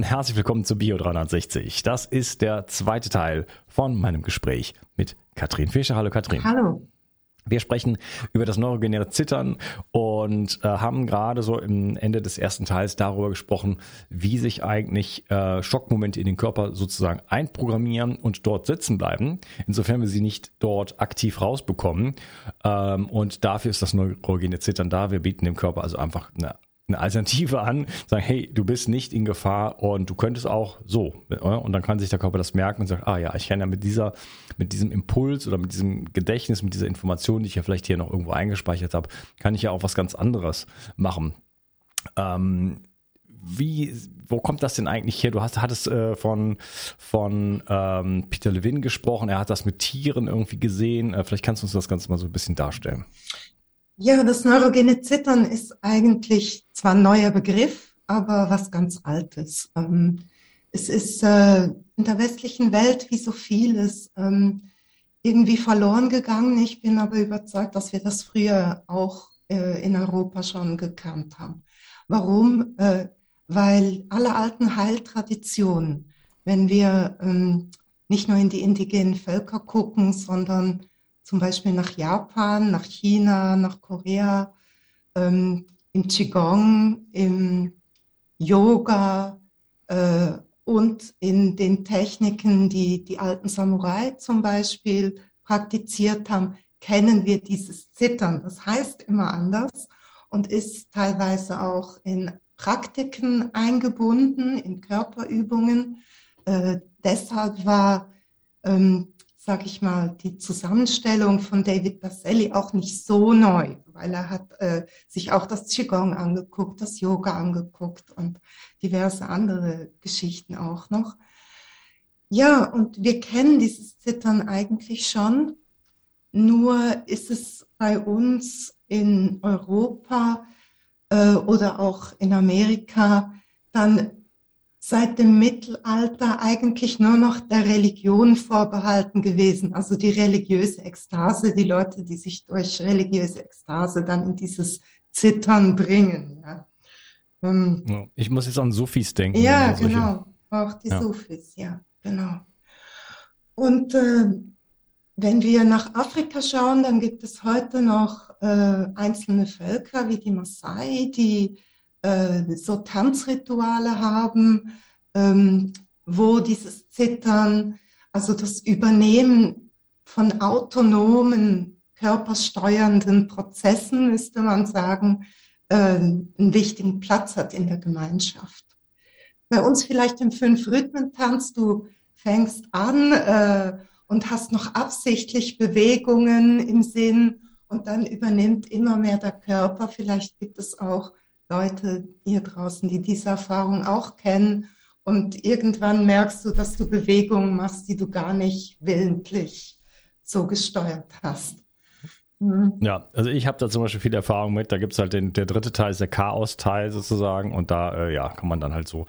Und herzlich willkommen zu Bio 360. Das ist der zweite Teil von meinem Gespräch mit Katrin Fischer. Hallo Katrin. Hallo. Wir sprechen über das neurogenäre Zittern und äh, haben gerade so im Ende des ersten Teils darüber gesprochen, wie sich eigentlich äh, Schockmomente in den Körper sozusagen einprogrammieren und dort sitzen bleiben, insofern wir sie nicht dort aktiv rausbekommen. Ähm, und dafür ist das neurogene Zittern da. Wir bieten dem Körper also einfach eine eine Alternative an, sagen, hey, du bist nicht in Gefahr und du könntest auch so. Und dann kann sich der Körper das merken und sagt, ah ja, ich kann ja mit dieser, mit diesem Impuls oder mit diesem Gedächtnis, mit dieser Information, die ich ja vielleicht hier noch irgendwo eingespeichert habe, kann ich ja auch was ganz anderes machen. Ähm, wie, wo kommt das denn eigentlich her? Du hast, hattest äh, von, von ähm, Peter Levin gesprochen, er hat das mit Tieren irgendwie gesehen. Äh, vielleicht kannst du uns das Ganze mal so ein bisschen darstellen. Ja, das neurogene Zittern ist eigentlich zwar ein neuer Begriff, aber was ganz Altes. Ähm, es ist äh, in der westlichen Welt wie so vieles ähm, irgendwie verloren gegangen. Ich bin aber überzeugt, dass wir das früher auch äh, in Europa schon gekannt haben. Warum? Äh, weil alle alten Heiltraditionen, wenn wir ähm, nicht nur in die indigenen Völker gucken, sondern zum Beispiel nach Japan, nach China, nach Korea, ähm, im Qigong, im Yoga äh, und in den Techniken, die die alten Samurai zum Beispiel praktiziert haben, kennen wir dieses Zittern. Das heißt immer anders und ist teilweise auch in Praktiken eingebunden, in Körperübungen. Äh, deshalb war ähm, sag ich mal, die Zusammenstellung von David Baselli auch nicht so neu, weil er hat äh, sich auch das Qigong angeguckt, das Yoga angeguckt und diverse andere Geschichten auch noch. Ja, und wir kennen dieses Zittern eigentlich schon, nur ist es bei uns in Europa äh, oder auch in Amerika dann seit dem Mittelalter eigentlich nur noch der Religion vorbehalten gewesen. Also die religiöse Ekstase, die Leute, die sich durch religiöse Ekstase dann in dieses Zittern bringen. Ja. Ähm, ich muss jetzt an Sufis denken. Ja, genau. Auch die ja. Sufis, ja, genau. Und äh, wenn wir nach Afrika schauen, dann gibt es heute noch äh, einzelne Völker wie die Maasai, die äh, so Tanzrituale haben, ähm, wo dieses Zittern, also das Übernehmen von autonomen, körpersteuernden Prozessen, müsste man sagen, äh, einen wichtigen Platz hat in der Gemeinschaft. Bei uns vielleicht im Fünf-Rhythmen-Tanz, du fängst an äh, und hast noch absichtlich Bewegungen im Sinn und dann übernimmt immer mehr der Körper. Vielleicht gibt es auch Leute hier draußen, die diese Erfahrung auch kennen. Und irgendwann merkst du, dass du Bewegungen machst, die du gar nicht willentlich so gesteuert hast. Mhm. Ja, also ich habe da zum Beispiel viel Erfahrung mit. Da gibt es halt den, der dritte Teil, ist der Chaos-Teil sozusagen. Und da, äh, ja, kann man dann halt so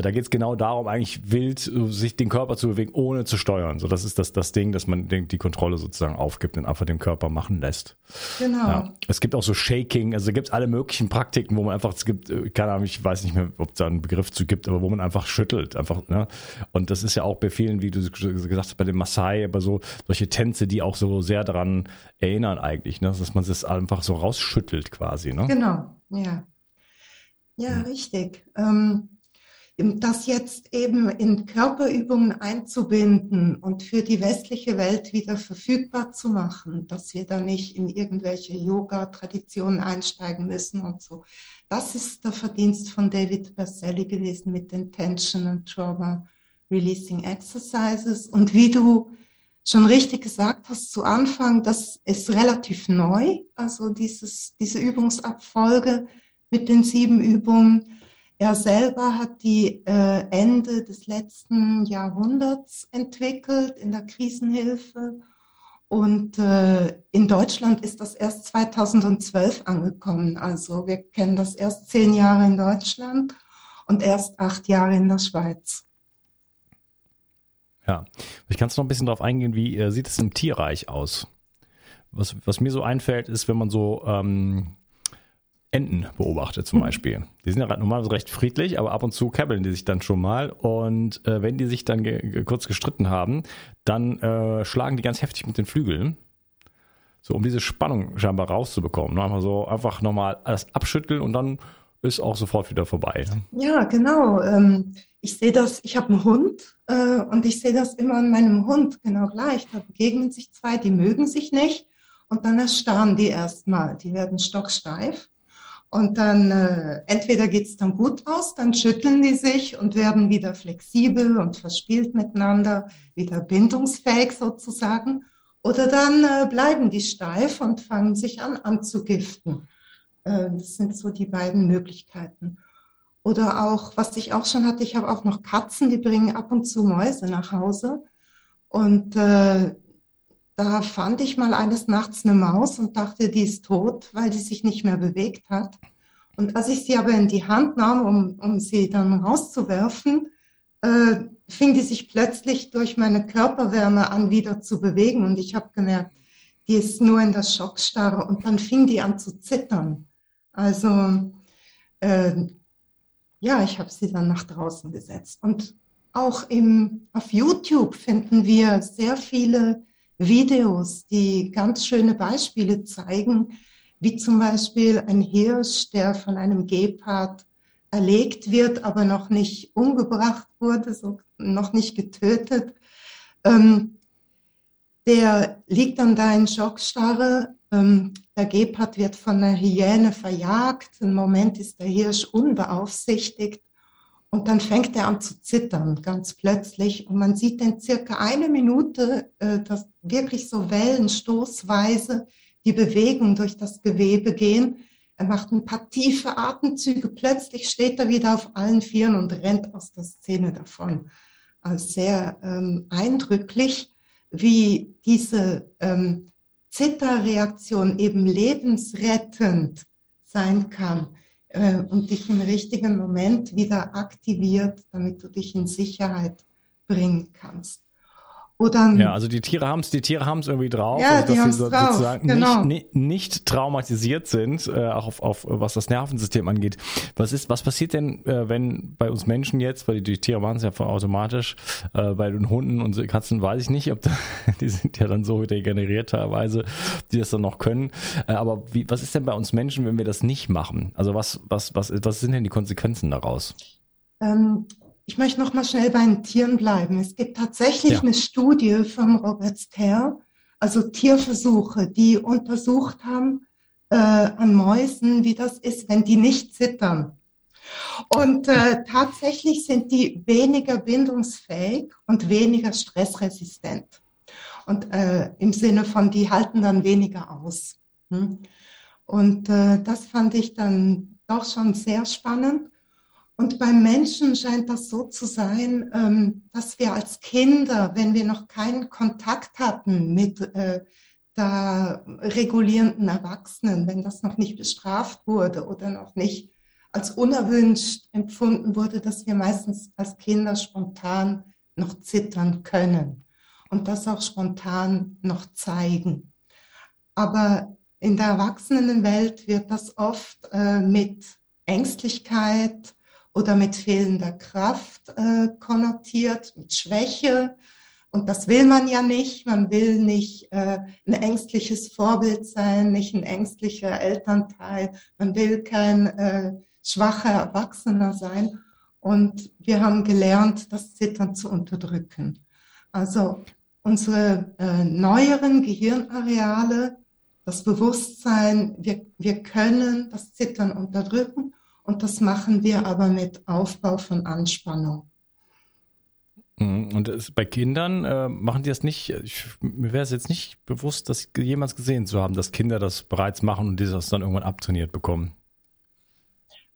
da geht es genau darum, eigentlich wild äh, sich den Körper zu bewegen, ohne zu steuern. So, das ist das, das Ding, dass man den, die Kontrolle sozusagen aufgibt und einfach den Körper machen lässt. Genau. Ja. Es gibt auch so Shaking, also gibt es alle möglichen Praktiken, wo man einfach, es gibt, äh, keine Ahnung, ich weiß nicht mehr, ob es da einen Begriff zu gibt, aber wo man einfach schüttelt, einfach, ne? Und das ist ja auch bei vielen, wie du gesagt hast, bei dem Maasai, aber so solche Tänze, die auch so sehr daran erinnern eigentlich, ne? Dass man das einfach so rausschüttelt quasi, ne? Genau, ja. Ja, hm. richtig. Ähm, das jetzt eben in Körperübungen einzubinden und für die westliche Welt wieder verfügbar zu machen, dass wir da nicht in irgendwelche Yoga-Traditionen einsteigen müssen und so. Das ist der Verdienst von David Berselli gewesen mit den Tension and Trauma Releasing Exercises. Und wie du schon richtig gesagt hast zu Anfang, das ist relativ neu, also dieses, diese Übungsabfolge mit den sieben Übungen. Er selber hat die äh, Ende des letzten Jahrhunderts entwickelt in der Krisenhilfe. Und äh, in Deutschland ist das erst 2012 angekommen. Also wir kennen das erst zehn Jahre in Deutschland und erst acht Jahre in der Schweiz. Ja, ich kann es noch ein bisschen darauf eingehen, wie äh, sieht es im Tierreich aus? Was, was mir so einfällt, ist, wenn man so ähm, Enten beobachtet zum. Beispiel. Die sind ja normalerweise recht friedlich, aber ab und zu käbbeln die sich dann schon mal. Und äh, wenn die sich dann ge kurz gestritten haben, dann äh, schlagen die ganz heftig mit den Flügeln. So, um diese Spannung scheinbar rauszubekommen. Ne? Einfach so, einfach nochmal alles abschütteln und dann ist auch sofort wieder vorbei. Ne? Ja, genau. Ähm, ich sehe das, ich habe einen Hund äh, und ich sehe das immer an meinem Hund genau gleich. Da begegnen sich zwei, die mögen sich nicht und dann erstarren die erstmal. Die werden stocksteif und dann äh, entweder geht's dann gut aus, dann schütteln die sich und werden wieder flexibel und verspielt miteinander, wieder bindungsfähig sozusagen. Oder dann äh, bleiben die steif und fangen sich an anzugiften. Äh, das sind so die beiden Möglichkeiten. Oder auch, was ich auch schon hatte, ich habe auch noch Katzen, die bringen ab und zu Mäuse nach Hause. Und äh, da fand ich mal eines Nachts eine Maus und dachte, die ist tot, weil die sich nicht mehr bewegt hat. Und als ich sie aber in die Hand nahm, um, um sie dann rauszuwerfen, äh, fing die sich plötzlich durch meine Körperwärme an, wieder zu bewegen. Und ich habe gemerkt, die ist nur in der Schockstarre. Und dann fing die an zu zittern. Also, äh, ja, ich habe sie dann nach draußen gesetzt. Und auch im, auf YouTube finden wir sehr viele Videos, die ganz schöne Beispiele zeigen, wie zum Beispiel ein Hirsch, der von einem Gepard erlegt wird, aber noch nicht umgebracht wurde, so noch nicht getötet. Ähm, der liegt dann da in Schockstarre. Ähm, der Gepard wird von einer Hyäne verjagt. Im Moment ist der Hirsch unbeaufsichtigt. Und dann fängt er an zu zittern, ganz plötzlich. Und man sieht in circa eine Minute, äh, dass wirklich so wellenstoßweise die Bewegung durch das Gewebe gehen. Er macht ein paar tiefe Atemzüge. Plötzlich steht er wieder auf allen Vieren und rennt aus der Szene davon. Also sehr ähm, eindrücklich, wie diese ähm, Zitterreaktion eben lebensrettend sein kann äh, und dich im richtigen Moment wieder aktiviert, damit du dich in Sicherheit bringen kannst. Oder, ja, also die Tiere haben es, die Tiere haben es irgendwie drauf, ja, also, dass sie so, drauf, sozusagen genau. nicht, nicht, traumatisiert sind, äh, auch auf, auf was das Nervensystem angeht. Was ist, was passiert denn, äh, wenn bei uns Menschen jetzt, weil die, die Tiere machen es ja automatisch, äh, bei den Hunden und Katzen weiß ich nicht, ob da, die sind ja dann so regeneriert teilweise, die das dann noch können. Äh, aber wie, was ist denn bei uns Menschen, wenn wir das nicht machen? Also was, was, was, was sind denn die Konsequenzen daraus? Ähm, ich möchte noch mal schnell bei den Tieren bleiben. Es gibt tatsächlich ja. eine Studie von Robert Ster, also Tierversuche, die untersucht haben äh, an Mäusen, wie das ist, wenn die nicht zittern. Und äh, tatsächlich sind die weniger bindungsfähig und weniger stressresistent. Und äh, im Sinne von, die halten dann weniger aus. Hm? Und äh, das fand ich dann doch schon sehr spannend. Und beim Menschen scheint das so zu sein, ähm, dass wir als Kinder, wenn wir noch keinen Kontakt hatten mit äh, der regulierenden Erwachsenen, wenn das noch nicht bestraft wurde oder noch nicht als unerwünscht empfunden wurde, dass wir meistens als Kinder spontan noch zittern können und das auch spontan noch zeigen. Aber in der Erwachsenenwelt wird das oft äh, mit Ängstlichkeit oder mit fehlender Kraft äh, konnotiert, mit Schwäche. Und das will man ja nicht. Man will nicht äh, ein ängstliches Vorbild sein, nicht ein ängstlicher Elternteil. Man will kein äh, schwacher Erwachsener sein. Und wir haben gelernt, das Zittern zu unterdrücken. Also unsere äh, neueren Gehirnareale, das Bewusstsein, wir, wir können das Zittern unterdrücken und das machen wir aber mit Aufbau von Anspannung. Mhm. Und bei Kindern äh, machen die das nicht, ich, mir wäre es jetzt nicht bewusst, das jemals gesehen zu haben, dass Kinder das bereits machen und die das dann irgendwann abtrainiert bekommen.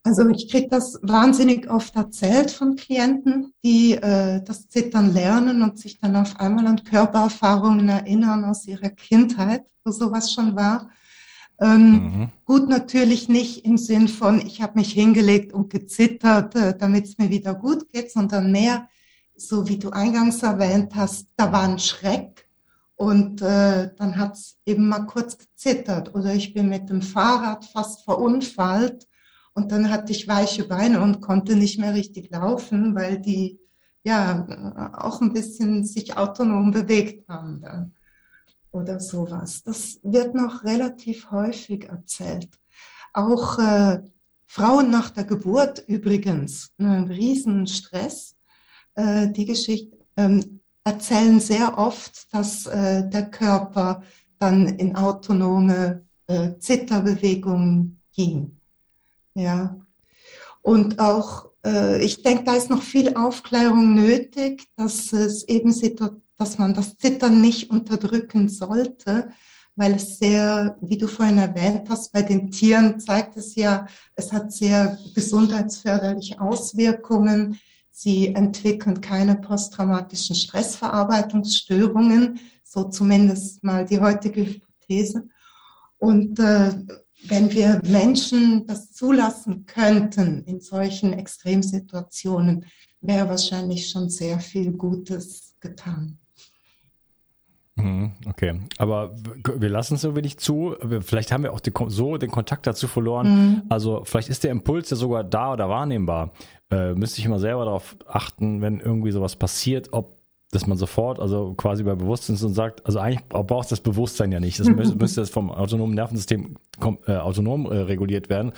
Also ich kriege das wahnsinnig oft erzählt von Klienten, die äh, das Zittern lernen und sich dann auf einmal an Körpererfahrungen erinnern aus ihrer Kindheit, wo sowas schon war. Ähm, mhm. Gut, natürlich nicht im Sinn von, ich habe mich hingelegt und gezittert, äh, damit es mir wieder gut geht, sondern mehr, so wie du eingangs erwähnt hast, da war ein Schreck und äh, dann hat es eben mal kurz gezittert oder ich bin mit dem Fahrrad fast verunfallt und dann hatte ich weiche Beine und konnte nicht mehr richtig laufen, weil die ja auch ein bisschen sich autonom bewegt haben dann oder sowas. Das wird noch relativ häufig erzählt. Auch äh, Frauen nach der Geburt übrigens, ein Riesenstress. Äh, die Geschichte ähm, erzählen sehr oft, dass äh, der Körper dann in autonome äh, Zitterbewegungen ging. Ja. Und auch, äh, ich denke, da ist noch viel Aufklärung nötig, dass es eben, dass man das Zittern nicht unterdrücken sollte, weil es sehr, wie du vorhin erwähnt hast, bei den Tieren zeigt es ja, es hat sehr gesundheitsförderliche Auswirkungen. Sie entwickeln keine posttraumatischen Stressverarbeitungsstörungen, so zumindest mal die heutige Hypothese. Und äh, wenn wir Menschen das zulassen könnten in solchen Extremsituationen, wäre wahrscheinlich schon sehr viel Gutes getan. Mhm, okay, aber wir lassen es so wenig zu. Vielleicht haben wir auch die, so den Kontakt dazu verloren. Mhm. Also vielleicht ist der Impuls ja sogar da oder wahrnehmbar. Äh, müsste ich immer selber darauf achten, wenn irgendwie sowas passiert, ob dass man sofort, also quasi bei Bewusstsein und sagt, also eigentlich braucht das Bewusstsein ja nicht. Das müsste, müsste das vom autonomen Nervensystem äh, autonom äh, reguliert werden.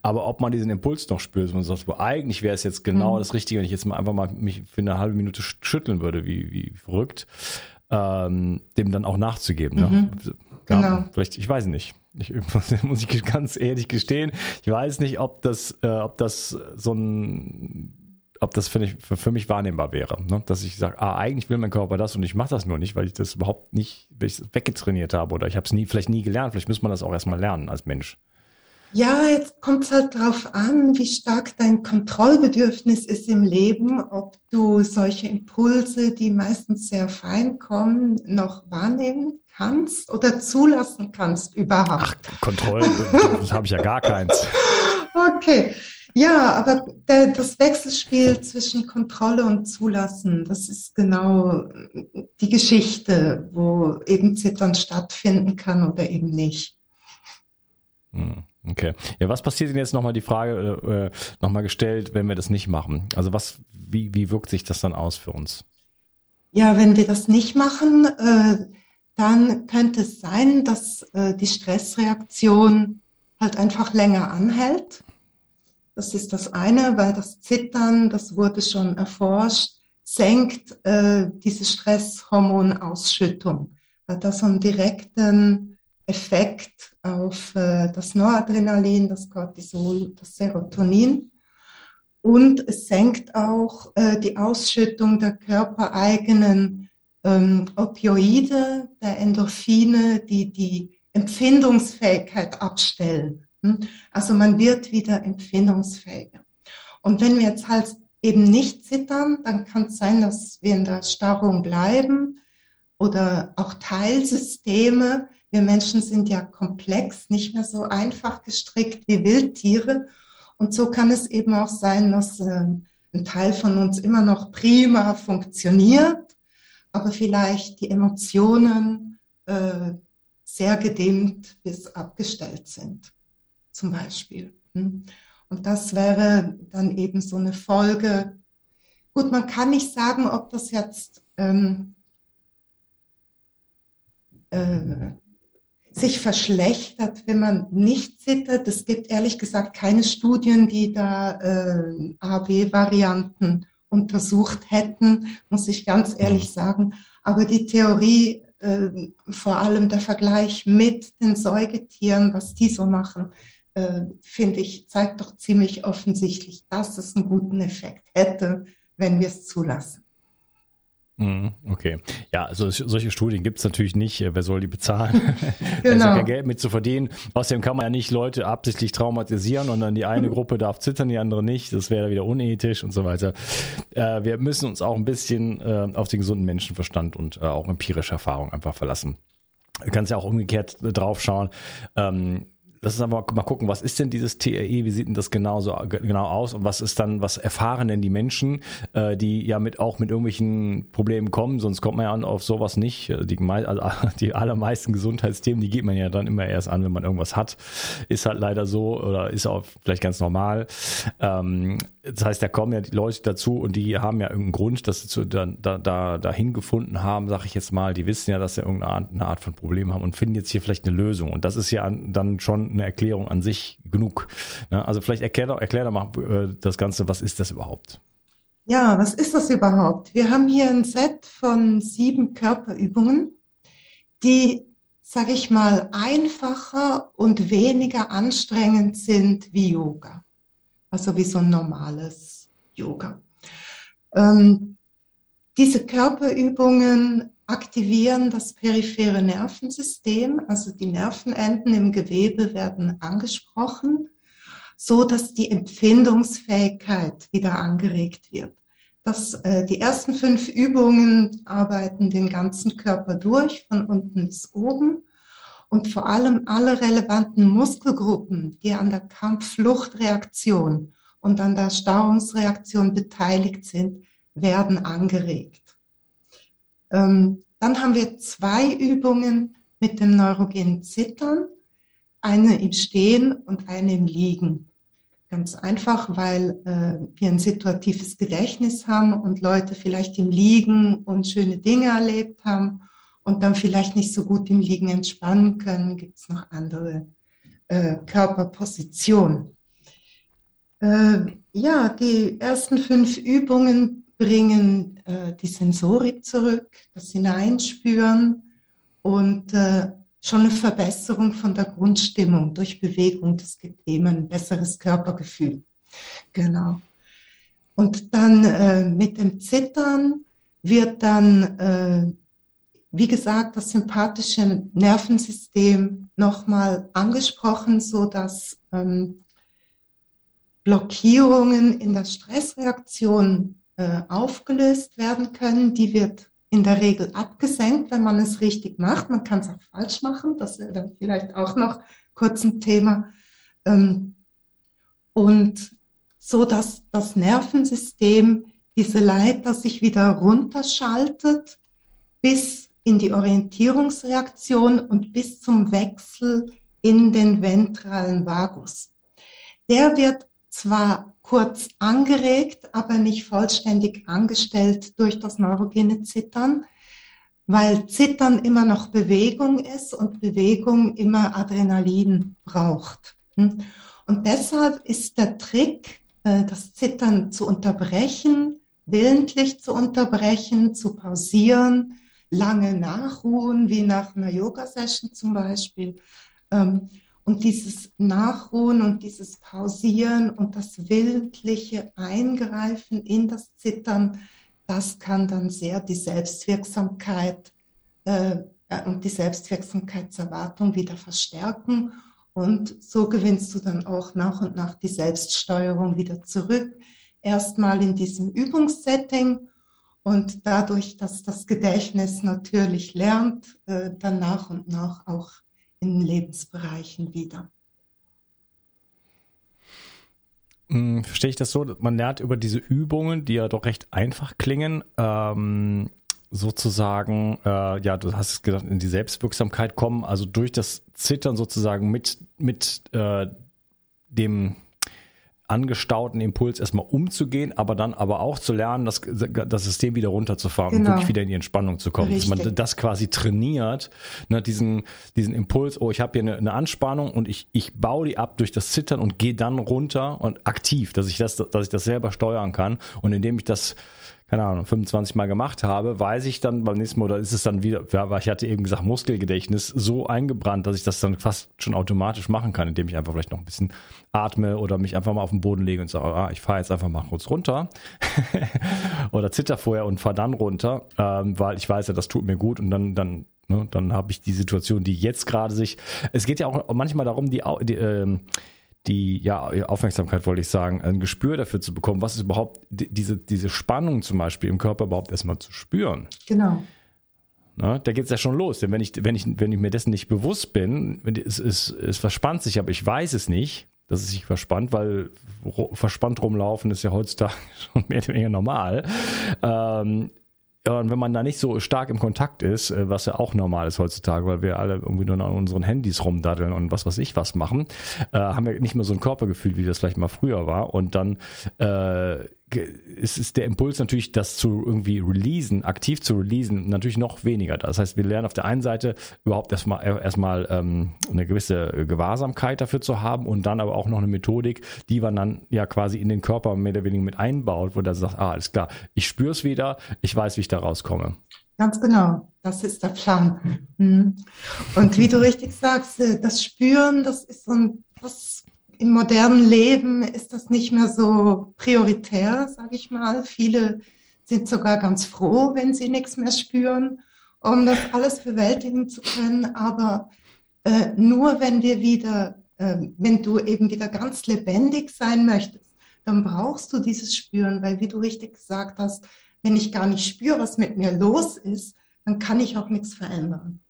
Aber ob man diesen Impuls noch spürt und sagt, wo eigentlich wäre es jetzt genau mhm. das Richtige, wenn ich jetzt mal einfach mal mich für eine halbe Minute schütteln würde, wie, wie verrückt, ähm, dem dann auch nachzugeben. Ne? Mhm. Ja, genau. Vielleicht, ich weiß nicht. Ich, muss ich ganz ehrlich gestehen, ich weiß nicht, ob das, äh, ob das so ein ob das für, mich, für, für mich wahrnehmbar wäre. Ne? Dass ich sage, ah, eigentlich will mein Körper das und ich mache das nur nicht, weil ich das überhaupt nicht weggetrainiert habe oder ich habe es nie, vielleicht nie gelernt. Vielleicht muss man das auch erstmal lernen als Mensch. Ja, jetzt kommt es halt darauf an, wie stark dein Kontrollbedürfnis ist im Leben, ob du solche Impulse, die meistens sehr fein kommen, noch wahrnehmen kannst oder zulassen kannst überhaupt. Ach, Kontrolle, das habe ich ja gar keins. Okay, ja, aber der, das Wechselspiel zwischen Kontrolle und Zulassen, das ist genau die Geschichte, wo eben Zittern stattfinden kann oder eben nicht. Hm, okay. Ja, was passiert denn jetzt nochmal die Frage äh, nochmal gestellt, wenn wir das nicht machen? Also was, wie, wie wirkt sich das dann aus für uns? Ja, wenn wir das nicht machen, äh, dann könnte es sein, dass äh, die Stressreaktion halt einfach länger anhält das ist das eine, weil das Zittern, das wurde schon erforscht, senkt äh, diese Stresshormonausschüttung. Hat das einen direkten Effekt auf äh, das Noradrenalin, das Cortisol, das Serotonin. Und es senkt auch äh, die Ausschüttung der körpereigenen ähm, Opioide, der Endorphine, die die Empfindungsfähigkeit abstellen Hm? Also man wird wieder empfindungsfähiger. Und wenn wir jetzt halt eben nicht zittern, dann kann es sein, dass wir in der Starrung bleiben oder auch Teilsysteme. Wir Menschen sind ja komplex, nicht mehr so einfach gestrickt wie Wildtiere. Und so kann es eben auch sein, dass äh, ein Teil von uns immer noch prima funktioniert, aber vielleicht die Emotionen äh, sehr gedimmt bis abgestellt sind, zum Beispiel. Hm? Und das wäre dann eben so eine Folge. Gut, man kann nicht sagen, ob das jetzt ähm, äh, sich verschlechtert, wenn man nicht zittert. Es gibt ehrlich gesagt keine Studien, die da äh, AB-Varianten untersucht hätten, muss ich ganz ehrlich sagen. Aber die Theorie, äh, vor allem der Vergleich mit den Säugetieren, was die so machen, äh, finde ich, zeigt doch ziemlich offensichtlich, dass es einen guten Effekt hätte, wenn wir es zulassen. Mhm, okay. Ja, also solche Studien gibt es natürlich nicht. Wer soll die bezahlen? genau. da ist ja kein Geld mit zu verdienen. Außerdem kann man ja nicht Leute absichtlich traumatisieren und dann die eine Gruppe darf zittern, die andere nicht. Das wäre wieder unethisch und so weiter. Äh, wir müssen uns auch ein bisschen äh, auf den gesunden Menschenverstand und äh, auch empirische Erfahrung einfach verlassen. Du kannst ja auch umgekehrt drauf schauen. Ähm, Lass uns aber mal gucken, was ist denn dieses TRE, wie sieht denn das genau, so, genau aus und was ist dann, was erfahren denn die Menschen, äh, die ja mit auch mit irgendwelchen Problemen kommen, sonst kommt man ja auf sowas nicht. Äh, die, also die allermeisten Gesundheitsthemen, die geht man ja dann immer erst an, wenn man irgendwas hat. Ist halt leider so oder ist auch vielleicht ganz normal. Ähm, das heißt, da kommen ja die Leute dazu und die haben ja irgendeinen Grund, dass sie zu, da, da, dahin gefunden haben, sag ich jetzt mal. Die wissen ja, dass sie irgendeine Art, Art von Problem haben und finden jetzt hier vielleicht eine Lösung. Und das ist ja dann schon eine Erklärung an sich genug. Ne? Also vielleicht erklär doch, erklär doch mal äh, das Ganze, was ist das überhaupt? Ja, was ist das überhaupt? Wir haben hier ein Set von sieben Körperübungen, die, sage ich mal, einfacher und weniger anstrengend sind wie Yoga. Also wie so ein normales Yoga. Ähm, diese Körperübungen aktivieren das periphere Nervensystem, also die Nervenenden im Gewebe werden angesprochen, so dass die Empfindungsfähigkeit wieder angeregt wird. Das, äh, die ersten fünf Übungen arbeiten den ganzen Körper durch, von unten bis oben. Und vor allem alle relevanten Muskelgruppen, die an der Kampf-Flucht-Reaktion und an der Stauungsreaktion beteiligt sind, werden angeregt. Ähm, dann haben wir zwei Übungen mit dem neurogenen Zittern, eine im Stehen und eine im Liegen. Ganz einfach, weil äh, wir ein situatives Gedächtnis haben und Leute vielleicht im Liegen und schöne Dinge erlebt haben und dann vielleicht nicht so gut im Liegen entspannen können, gibt es noch andere äh, Körperpositionen. Äh, ja, die ersten fünf Übungen bringen äh, die Sensorik zurück, das Hineinspüren und äh, schon eine Verbesserung von der Grundstimmung durch Bewegung. Gibt eben ein besseres Körpergefühl. Genau. Und dann äh, mit dem Zittern wird dann, äh, wie gesagt, das sympathische Nervensystem nochmal angesprochen, so dass ähm, Blockierungen in der Stressreaktion äh, aufgelöst werden können. Die wird in der Regel abgesenkt, wenn man es richtig macht. Man kann es auch falsch machen. Das wäre dann vielleicht auch noch kurz ein Thema. Ähm, und so dass das Nervensystem diese Leiter sich wieder runterschaltet bis in die Orientierungsreaktion und bis zum Wechsel in den ventralen Vagus. Der wird zwar kurz angeregt, aber nicht vollständig angestellt durch das neurogene Zittern, weil Zittern immer noch Bewegung ist und Bewegung immer Adrenalin braucht. Hm? Und deshalb ist der Trick, äh, das Zittern zu unterbrechen, willentlich zu unterbrechen, zu pausieren, lange nachruhen, wie nach einer Yoga-Session zum Beispiel, ähm, und dieses Nachruhen und dieses Pausieren und das willentliche Eingreifen in das Zittern, das kann dann sehr die Selbstwirksamkeit äh, und die Selbstwirksamkeitserwartung wieder verstärken Und so gewinnst du dann auch nach und nach die Selbststeuerung wieder zurück. Erstmal in diesem Übungssetting und dadurch, dass das Gedächtnis natürlich lernt, äh, dann nach und nach auch in Lebensbereichen wieder. Hm, verstehe ich das so? Man lernt über diese Übungen, die ja doch recht einfach klingen, ähm, sozusagen, äh, ja, du hast es gedacht, in die Selbstwirksamkeit kommen, also durch das Zittern sozusagen mit, mit äh, dem angestauten Impuls erstmal umzugehen, aber dann aber auch zu lernen, das, das System wieder runterzufahren genau. und wirklich wieder in die Entspannung zu kommen. Richtig. Dass man das quasi trainiert, ne, diesen, diesen Impuls, oh, ich habe hier eine, eine Anspannung und ich, ich baue die ab durch das Zittern und gehe dann runter und aktiv, dass ich das, dass ich das selber steuern kann. Und indem ich das keine Ahnung, 25 Mal gemacht habe, weiß ich dann beim nächsten Mal, oder ist es dann wieder, weil ich hatte eben gesagt, Muskelgedächtnis so eingebrannt, dass ich das dann fast schon automatisch machen kann, indem ich einfach vielleicht noch ein bisschen atme oder mich einfach mal auf den Boden lege und sage, ah, ich fahre jetzt einfach mal kurz runter oder zitter vorher und fahre dann runter, ähm, weil ich weiß ja, das tut mir gut und dann, dann Ne, dann habe ich die Situation, die jetzt gerade sich. Es geht ja auch manchmal darum, die, die, äh, die ja, Aufmerksamkeit wollte ich sagen, ein Gespür dafür zu bekommen, was ist überhaupt diese, diese Spannung zum Beispiel im Körper überhaupt erstmal zu spüren. Genau. Na, da geht es ja schon los. Denn wenn ich, wenn ich, wenn ich mir dessen nicht bewusst bin, es, es, es verspannt sich, aber ich weiß es nicht, dass es sich verspannt, weil verspannt rumlaufen ist ja heutzutage schon mehr oder weniger normal. Ähm, und wenn man da nicht so stark im Kontakt ist, äh, was ja auch normal ist heutzutage, weil wir alle irgendwie nur an unseren Handys rumdaddeln und was weiß ich was machen, äh, haben wir nicht mehr so ein Körpergefühl, wie das vielleicht mal früher war. Und dann äh, ist, ist der Impuls natürlich, das zu irgendwie releasen, aktiv zu releasen, natürlich noch weniger. Das heißt, wir lernen auf der einen Seite überhaupt erstmal erstmal ähm, eine gewisse Gewahrsamkeit dafür zu haben und dann aber auch noch eine Methodik, die man dann ja quasi in den Körper mehr oder weniger mit einbaut, wo der sagt, ah, alles klar, ich spüre es wieder, ich weiß, wie ich da rauskomme. Ganz genau, das ist der Plan. Mhm. Und wie du richtig sagst, äh, das Spüren, das ist so ein, das im modernen Leben ist das nicht mehr so prioritär, sage ich mal. Viele sind sogar ganz froh, wenn sie nichts mehr spüren, um das alles bewältigen zu können. Aber äh, nur wenn wir wieder, äh, wenn du eben wieder ganz lebendig sein möchtest, dann brauchst du dieses Spüren, weil wie du richtig gesagt hast, wenn ich gar nicht spüre, was mit mir los ist, dann kann ich auch nichts verändern.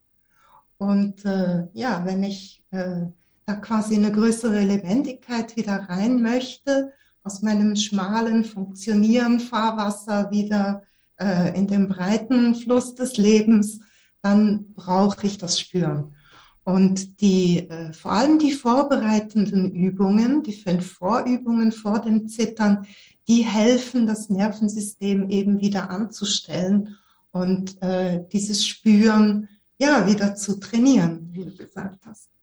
Und äh, ja, wenn ich äh, da quasi eine größere Lebendigkeit wieder rein möchte, aus meinem schmalen Funktionieren Fahrwasser wieder äh, in den breiten Fluss des Lebens, dann brauche ich das Spüren. Und die, äh, vor allem die vorbereitenden Übungen, die fünf Vorübungen vor dem Zittern, die helfen, das Nervensystem eben wieder anzustellen und äh, dieses Spüren ja wieder zu trainieren, wie du gesagt hast.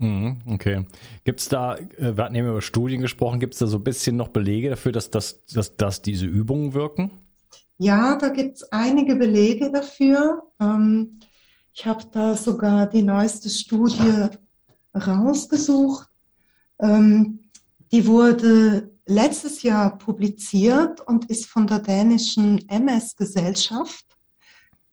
Mhm, okay. Gibt es da, äh, wir hatten eben über Studien gesprochen, gibt es da so ein bisschen noch Belege dafür, dass, dass, dass, dass diese Übungen wirken? Ja, da gibt es einige Belege dafür. Ähm, ich habe da sogar die neueste Studie rausgesucht. Ähm, die wurde letztes Jahr publiziert und ist von der dänischen MS-Gesellschaft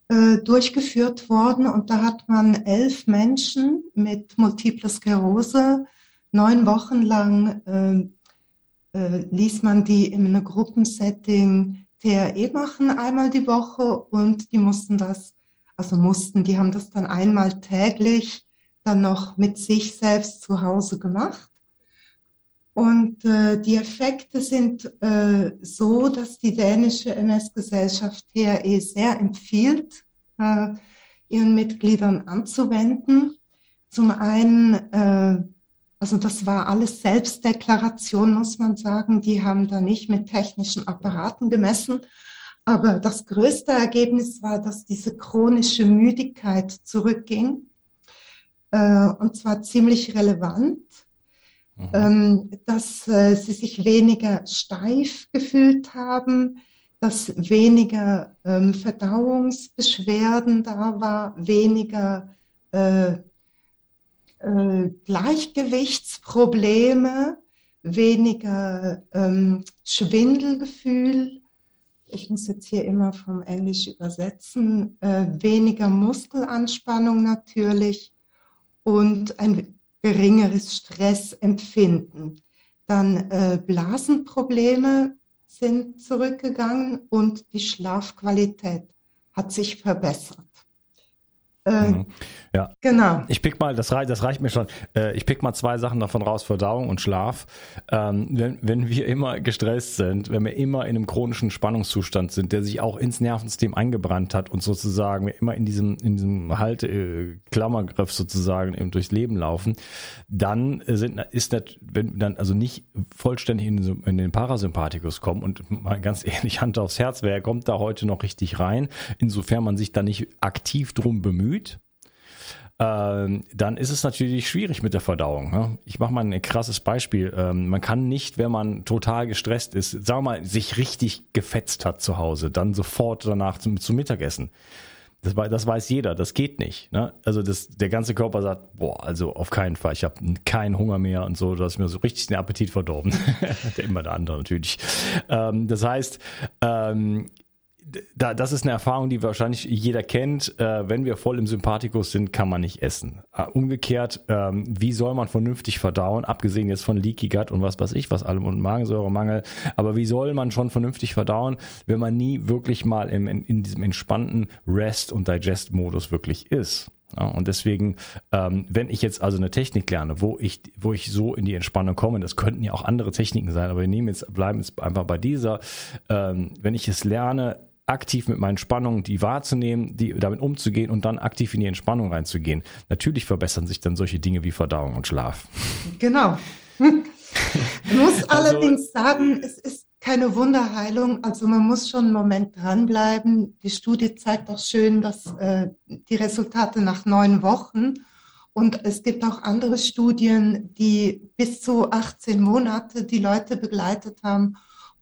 äh, durchgeführt worden und da hat man elf Menschen mit Multiple Sklerose neun Wochen lang äh, äh, ließ man die in einem Gruppensetting TRE machen einmal die Woche und die mussten das, also mussten, die haben das dann einmal täglich dann noch mit sich selbst zu Hause gemacht. Und äh, die Effekte sind äh, so, dass die dänische MS-Gesellschaft TRE sehr empfiehlt, äh, ihren Mitgliedern anzuwenden. Zum einen, äh, also das war alles Selbstdeklaration, muss man sagen. Die haben da nicht mit technischen Apparaten gemessen. Aber das größte Ergebnis war, dass diese chronische Müdigkeit zurückging. Äh, und zwar ziemlich relevant Mhm. Ähm, dass äh, sie sich weniger steif gefühlt haben, dass weniger ähm, Verdauungsbeschwerden da war, weniger äh, äh, Gleichgewichtsprobleme, weniger ähm, Schwindelgefühl. Ich muss jetzt hier immer vom Englisch übersetzen. Äh, weniger Muskelanspannung natürlich und ein geringeres Stressempfinden. Dann äh, Blasenprobleme sind zurückgegangen und die Schlafqualität hat sich verbessert. Äh, mhm. Ja. Genau. Ich pick mal, das, reicht, das reicht mir schon. Äh, ich pick mal zwei Sachen davon raus, Verdauung und Schlaf. Ähm, wenn, wenn wir immer gestresst sind, wenn wir immer in einem chronischen Spannungszustand sind, der sich auch ins Nervensystem eingebrannt hat und sozusagen wir immer in diesem, in diesem Halt, äh, Klammergriff sozusagen eben durchs Leben laufen, dann sind, ist das, wenn wir dann also nicht vollständig in, in den Parasympathikus kommen und mal ganz ehrlich Hand aufs Herz, wer kommt da heute noch richtig rein, insofern man sich da nicht aktiv drum bemüht, ähm, dann ist es natürlich schwierig mit der Verdauung. Ne? Ich mache mal ein krasses Beispiel. Ähm, man kann nicht, wenn man total gestresst ist, sagen wir mal, sich richtig gefetzt hat zu Hause, dann sofort danach zum, zum Mittagessen. Das, das weiß jeder, das geht nicht. Ne? Also das, der ganze Körper sagt, boah, also auf keinen Fall, ich habe keinen Hunger mehr und so, du hast mir so richtig den Appetit verdorben. der immer der andere natürlich. Ähm, das heißt, ähm, da, das ist eine Erfahrung, die wahrscheinlich jeder kennt. Äh, wenn wir voll im Sympathikus sind, kann man nicht essen. Äh, umgekehrt, ähm, wie soll man vernünftig verdauen, abgesehen jetzt von Leaky Gut und was weiß ich, was allem und Magensäuremangel, aber wie soll man schon vernünftig verdauen, wenn man nie wirklich mal im, in, in diesem entspannten Rest- und Digest-Modus wirklich ist? Ja, und deswegen, ähm, wenn ich jetzt also eine Technik lerne, wo ich, wo ich so in die Entspannung komme, das könnten ja auch andere Techniken sein, aber wir nehmen jetzt, bleiben jetzt einfach bei dieser, ähm, wenn ich es lerne, aktiv mit meinen Spannungen die wahrzunehmen, die damit umzugehen und dann aktiv in die Entspannung reinzugehen. Natürlich verbessern sich dann solche Dinge wie Verdauung und Schlaf. Genau. Ich muss also, allerdings sagen, es ist keine Wunderheilung. Also man muss schon einen Moment dranbleiben. Die Studie zeigt auch schön, dass äh, die Resultate nach neun Wochen und es gibt auch andere Studien, die bis zu 18 Monate die Leute begleitet haben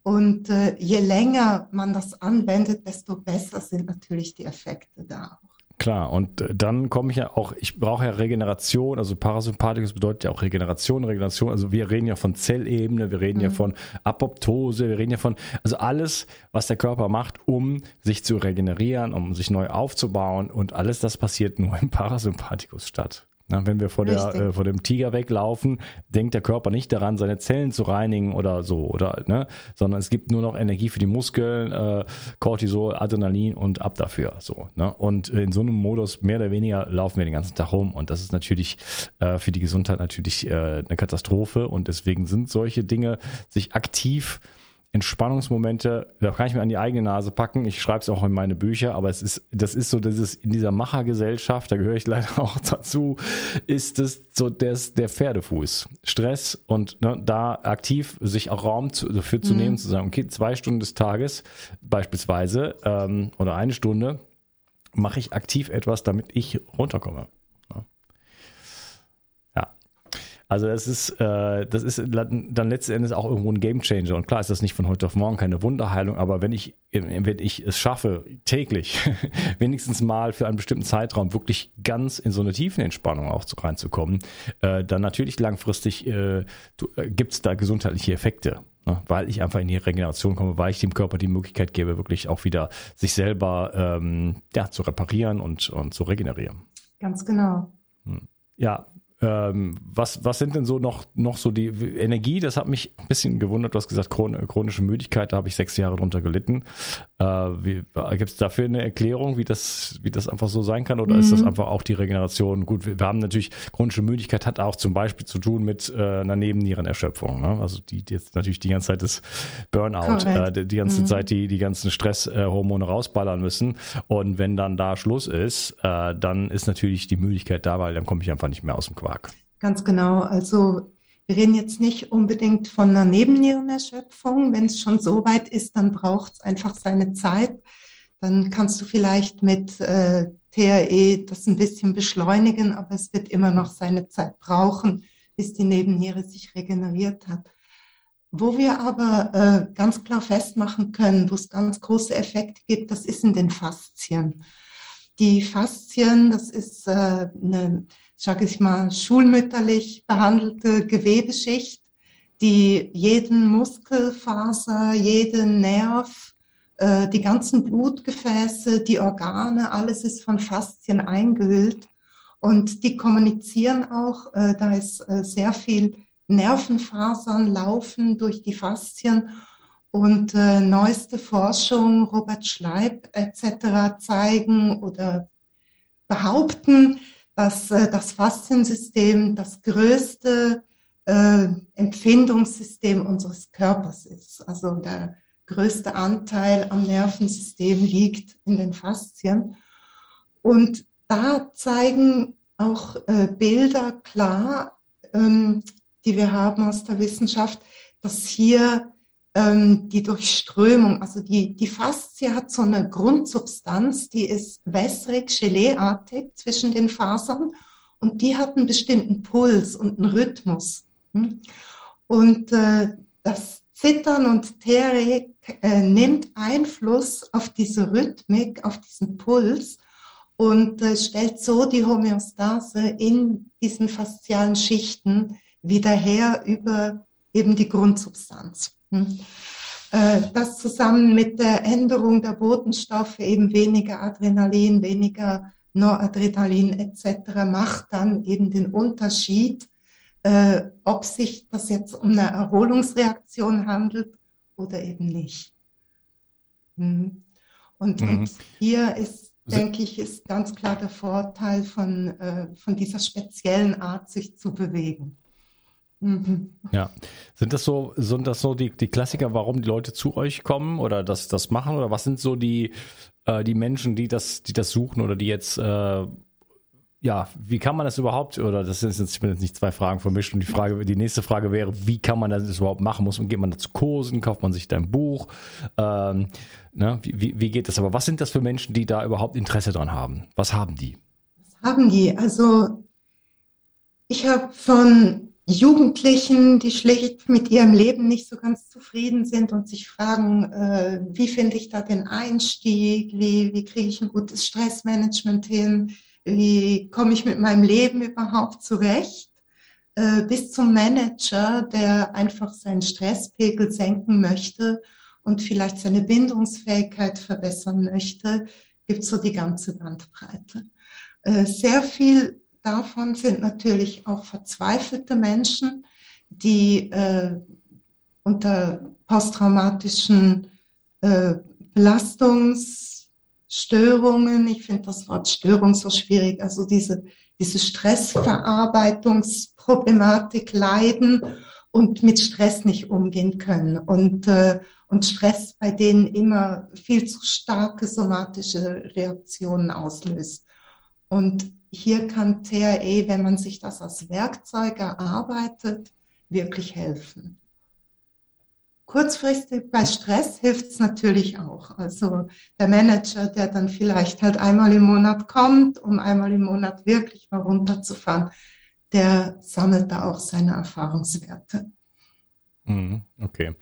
und äh, je länger man das anwendet, desto besser sind natürlich die Effekte da auch. Klar, und äh, dann komme ich ja auch, ich brauche ja Regeneration, also Parasympathikus bedeutet ja auch Regeneration, Regeneration, also wir reden ja von Zellebene, wir reden mhm. ja von Apoptose, wir reden ja von, also alles, was der Körper macht, um sich zu regenerieren, um sich neu aufzubauen und alles das passiert nur im Parasympathikus statt. Na, wenn wir vor, der, äh, vor dem Tiger weglaufen, denkt der Körper nicht daran, seine Zellen zu reinigen oder so, oder, ne? sondern es gibt nur noch Energie für die Muskeln, äh, Cortisol, Adrenalin und ab dafür. So, ne? Und in so einem Modus mehr oder weniger laufen wir den ganzen Tag rum und das ist natürlich äh, für die Gesundheit natürlich äh, eine Katastrophe und deswegen sind solche Dinge, sich aktiv Entspannungsmomente, da kann ich mir an die eigene Nase packen. Ich schreibe es auch in meine Bücher, aber es ist, das ist so, dieses in dieser Machergesellschaft, da gehöre ich leider auch dazu, ist es so des, der Pferdefuß. Stress und ne, da aktiv sich auch Raum zu, dafür zu mhm. nehmen, zu sagen, okay, zwei Stunden des Tages beispielsweise ähm, oder eine Stunde mache ich aktiv etwas, damit ich runterkomme. Also das ist, äh, das ist dann letzten Endes auch irgendwo ein Gamechanger. Und klar ist das nicht von heute auf morgen keine Wunderheilung, aber wenn ich, wenn ich es schaffe, täglich, wenigstens mal für einen bestimmten Zeitraum wirklich ganz in so eine tiefen Entspannung auch zu, reinzukommen, äh, dann natürlich langfristig äh, äh gibt es da gesundheitliche Effekte. Ne? Weil ich einfach in die Regeneration komme, weil ich dem Körper die Möglichkeit gebe, wirklich auch wieder sich selber ähm, ja, zu reparieren und, und zu regenerieren. Ganz genau. Hm. Ja, ähm, was, was sind denn so noch, noch so die Energie? Das hat mich ein bisschen gewundert. Du hast gesagt, chronische Müdigkeit, da habe ich sechs Jahre drunter gelitten. Äh, Gibt es dafür eine Erklärung, wie das, wie das einfach so sein kann? Oder mhm. ist das mhm. einfach auch die Regeneration? Gut, wir, wir, haben natürlich, chronische Müdigkeit hat auch zum Beispiel zu tun mit äh, einer Nebennierenerschöpfung. Ne? Also die, die jetzt natürlich die ganze Zeit das Burnout, äh, die, die, ganze mhm. Zeit die, die ganzen Stresshormone äh, rausballern müssen. Und wenn dann da Schluss ist, äh, dann ist natürlich die Müdigkeit da, weil dann komme ich einfach nicht mehr aus dem Quark. Ganz genau. Also wir reden jetzt nicht unbedingt von einer Nebennierenerschöpfung. Wenn es schon so weit ist, dann braucht es einfach seine Zeit. Dann kannst du vielleicht mit äh, TRE das ein bisschen beschleunigen, aber es wird immer noch seine Zeit brauchen, bis die Nebenniere sich regeneriert hat. Wo wir aber äh, ganz klar festmachen können, wo es ganz große Effekte gibt, das ist in den Faszien. Die Faszien, das ist äh, eine sage ich mal, schulmütterlich behandelte Gewebeschicht, die jeden Muskelfaser, jeden Nerv, äh, die ganzen Blutgefäße, die Organe, alles ist von Faszien eingehüllt. Und die kommunizieren auch, äh, da ist äh, sehr viel Nervenfasern laufen durch die Faszien und äh, neueste Forschung, Robert Schleib etc. zeigen oder behaupten, dass äh, das Fasziensystem das größte äh, Empfindungssystem unseres Körpers ist. Also der größte Anteil am Nervensystem liegt in den Faszien. Und da zeigen auch äh, Bilder klar, ähm, die wir haben aus der Wissenschaft, dass hier ähm, die Durchströmung, also die, die Faszie hat so eine Grundsubstanz, die ist wässrig, geleeartig zwischen den Fasern und die hat einen bestimmten Puls und einen Rhythmus. Hm? Und äh, das Zittern und Terik äh, nimmt Einfluss auf diese Rhythmik, auf diesen Puls und äh, stellt so die Homöostase in diesen faszialen Schichten wieder her über eben die Grundsubstanz. Hm? Äh, das zusammen mit der Änderung der Botenstoffe, eben weniger Adrenalin, weniger Noradrenalin etc., macht dann eben den Unterschied äh, ob sich das jetzt um eine Erholungsreaktion handelt oder eben nicht. Mhm. Und, mhm. hier ist, denke ich, ist ganz klar der Vorteil von, äh, von dieser speziellen Art, sich zu bewegen. Mhm. Ja, sind das so, sind das so die, die Klassiker, warum die Leute zu euch kommen oder das, das machen oder was sind so die, äh, die Menschen, die das, die das suchen oder die jetzt äh, ja, wie kann man das überhaupt, oder das sind jetzt, ich bin jetzt nicht zwei Fragen vermischt und die Frage, die nächste Frage wäre, wie kann man das überhaupt machen? Muss man, geht man da zu Kursen, kauft man sich dein Buch? Ähm, ne, wie, wie geht das? Aber was sind das für Menschen, die da überhaupt Interesse dran haben? Was haben die? Was haben die? Also, ich habe von Jugendlichen, die schlicht mit ihrem Leben nicht so ganz zufrieden sind und sich fragen, äh, wie finde ich da den Einstieg, wie, wie kriege ich ein gutes Stressmanagement hin, wie komme ich mit meinem Leben überhaupt zurecht, äh, bis zum Manager, der einfach seinen Stresspegel senken möchte und vielleicht seine Bindungsfähigkeit verbessern möchte, gibt es so die ganze Bandbreite. Äh, sehr viel davon sind natürlich auch verzweifelte Menschen, die äh, unter posttraumatischen Belastungs- Störungen. Ich finde das Wort Störung so schwierig. Also diese, diese Stressverarbeitungsproblematik leiden und mit Stress nicht umgehen können und, äh, und Stress bei denen immer viel zu starke somatische Reaktionen auslöst. Und hier kann TRE, wenn man sich das als Werkzeug erarbeitet, wirklich helfen. Kurzfristig bei Stress hilft es natürlich auch. Also der Manager, der dann vielleicht halt einmal im Monat kommt, um einmal im Monat wirklich mal runterzufahren, der sammelt da auch seine Erfahrungswerte. Mhm, okay.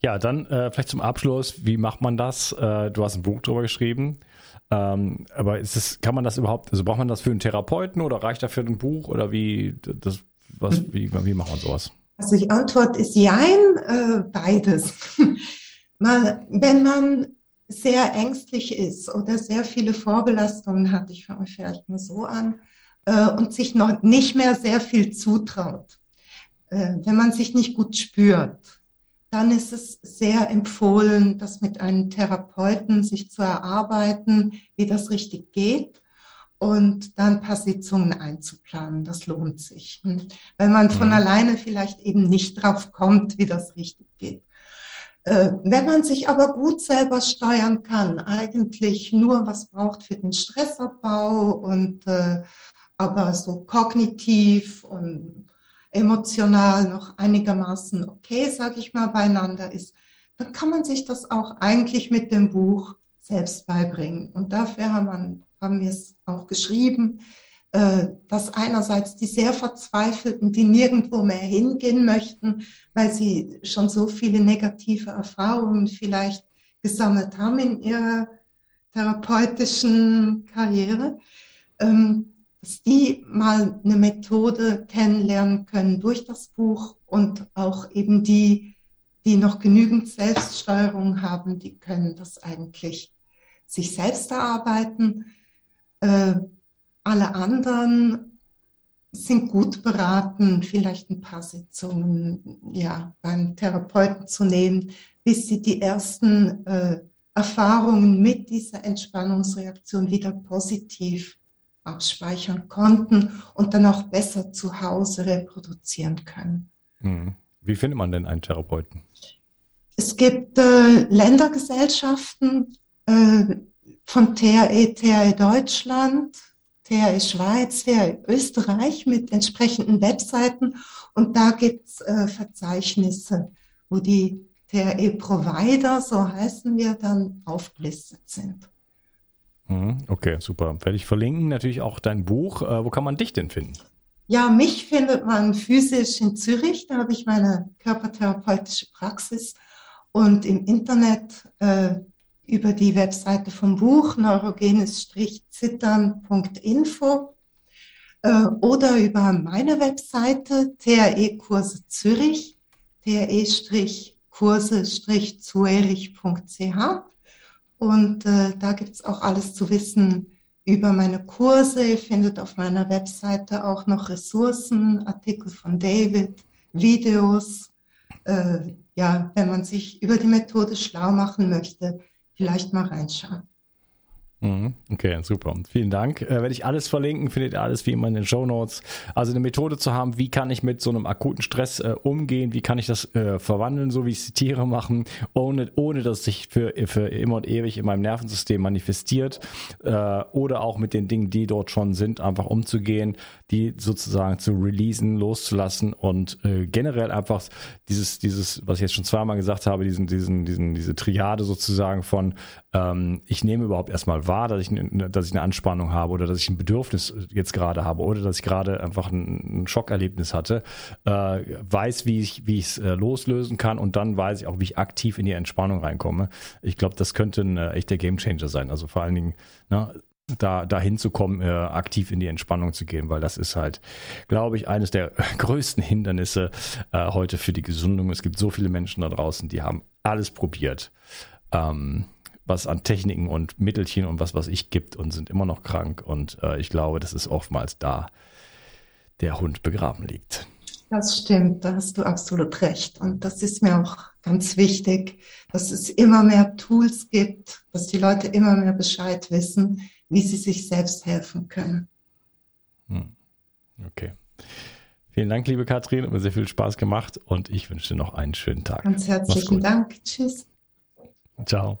Ja, dann äh, vielleicht zum Abschluss, wie macht man das? Äh, du hast ein Buch darüber geschrieben. Ähm, aber ist es, kann man das überhaupt, also braucht man das für einen Therapeuten oder reicht dafür ein Buch oder wie, das, was, wie, wie macht man sowas? Also die Antwort ist Jein, äh, beides. man, wenn man sehr ängstlich ist oder sehr viele Vorbelastungen hat, ich fange vielleicht mal so an, äh, und sich noch nicht mehr sehr viel zutraut, äh, wenn man sich nicht gut spürt, dann ist es sehr empfohlen, das mit einem Therapeuten sich zu erarbeiten, wie das richtig geht und dann ein paar Sitzungen einzuplanen. Das lohnt sich. Weil man von mhm. alleine vielleicht eben nicht drauf kommt, wie das richtig geht. Äh, wenn man sich aber gut selber steuern kann, eigentlich nur was braucht für den Stressabbau und äh, aber so kognitiv und emotional noch einigermaßen okay, sage ich mal, beieinander ist, dann kann man sich das auch eigentlich mit dem Buch selbst beibringen. Und dafür haben wir haben wir es auch geschrieben, äh, dass einerseits die sehr Verzweifelten, die nirgendwo mehr hingehen möchten, weil sie schon so viele negative Erfahrungen vielleicht gesammelt haben in ihrer therapeutischen Karriere, ähm, dass die mal eine Methode kennenlernen können durch das Buch und auch eben die, die noch genügend Selbststeuerung haben, die können das eigentlich sich selbst erarbeiten. Äh, alle anderen sind gut beraten, vielleicht ein paar Sitzungen ja, beim Therapeuten zu nehmen, bis sie die ersten äh, Erfahrungen mit dieser Entspannungsreaktion wieder positiv abspeichern konnten und dann auch besser zu Hause reproduzieren können. Hm. Wie findet man denn einen Therapeuten? Es gibt äh, Ländergesellschaften äh, von THE, THE Deutschland, THE Schweiz, THE Österreich mit entsprechenden Webseiten und da gibt es äh, Verzeichnisse, wo die THE-Provider, so heißen wir, dann aufgelistet sind. Mhm, okay, super. Werde ich verlinken. Natürlich auch dein Buch. Äh, wo kann man dich denn finden? Ja, mich findet man physisch in Zürich. Da habe ich meine körpertherapeutische Praxis und im Internet äh, über die Webseite vom Buch neurogenes-zittern.info äh, oder über meine Webseite TAE-Kurse Zürich, TAE-Kurse-zuerich.ch und äh, da gibt es auch alles zu wissen über meine Kurse. Ihr findet auf meiner Webseite auch noch Ressourcen, Artikel von David, Videos. Äh, ja, wenn man sich über die Methode schlau machen möchte, vielleicht mal reinschauen. Mhm. Okay, super. Vielen Dank. Äh, werde ich alles verlinken, findet ihr alles wie immer in den Show Notes. Also eine Methode zu haben, wie kann ich mit so einem akuten Stress äh, umgehen, wie kann ich das äh, verwandeln, so wie es die Tiere machen, ohne, ohne dass sich für, für immer und ewig in meinem Nervensystem manifestiert äh, oder auch mit den Dingen, die dort schon sind, einfach umzugehen, die sozusagen zu releasen, loszulassen und äh, generell einfach dieses, dieses, was ich jetzt schon zweimal gesagt habe, diesen, diesen, diesen, diese Triade sozusagen von ähm, ich nehme überhaupt erstmal wahr, dass ich, dass ich eine Anspannung habe oder dass ich ein Bedürfnis jetzt gerade habe oder dass ich gerade einfach ein, ein Schockerlebnis hatte, äh, weiß, wie ich wie es äh, loslösen kann und dann weiß ich auch, wie ich aktiv in die Entspannung reinkomme. Ich glaube, das könnte ein äh, echter Gamechanger sein. Also vor allen Dingen ne, da dahin zu kommen, äh, aktiv in die Entspannung zu gehen, weil das ist halt, glaube ich, eines der größten Hindernisse äh, heute für die Gesundung. Es gibt so viele Menschen da draußen, die haben alles probiert. Ähm, was an Techniken und Mittelchen und was was ich gibt und sind immer noch krank. Und äh, ich glaube, das ist oftmals da der Hund begraben liegt. Das stimmt, da hast du absolut recht. Und das ist mir auch ganz wichtig, dass es immer mehr Tools gibt, dass die Leute immer mehr Bescheid wissen, wie sie sich selbst helfen können. Hm. Okay. Vielen Dank, liebe Katrin, hat mir sehr viel Spaß gemacht und ich wünsche dir noch einen schönen Tag. Ganz herzlichen Dank. Tschüss. Ciao.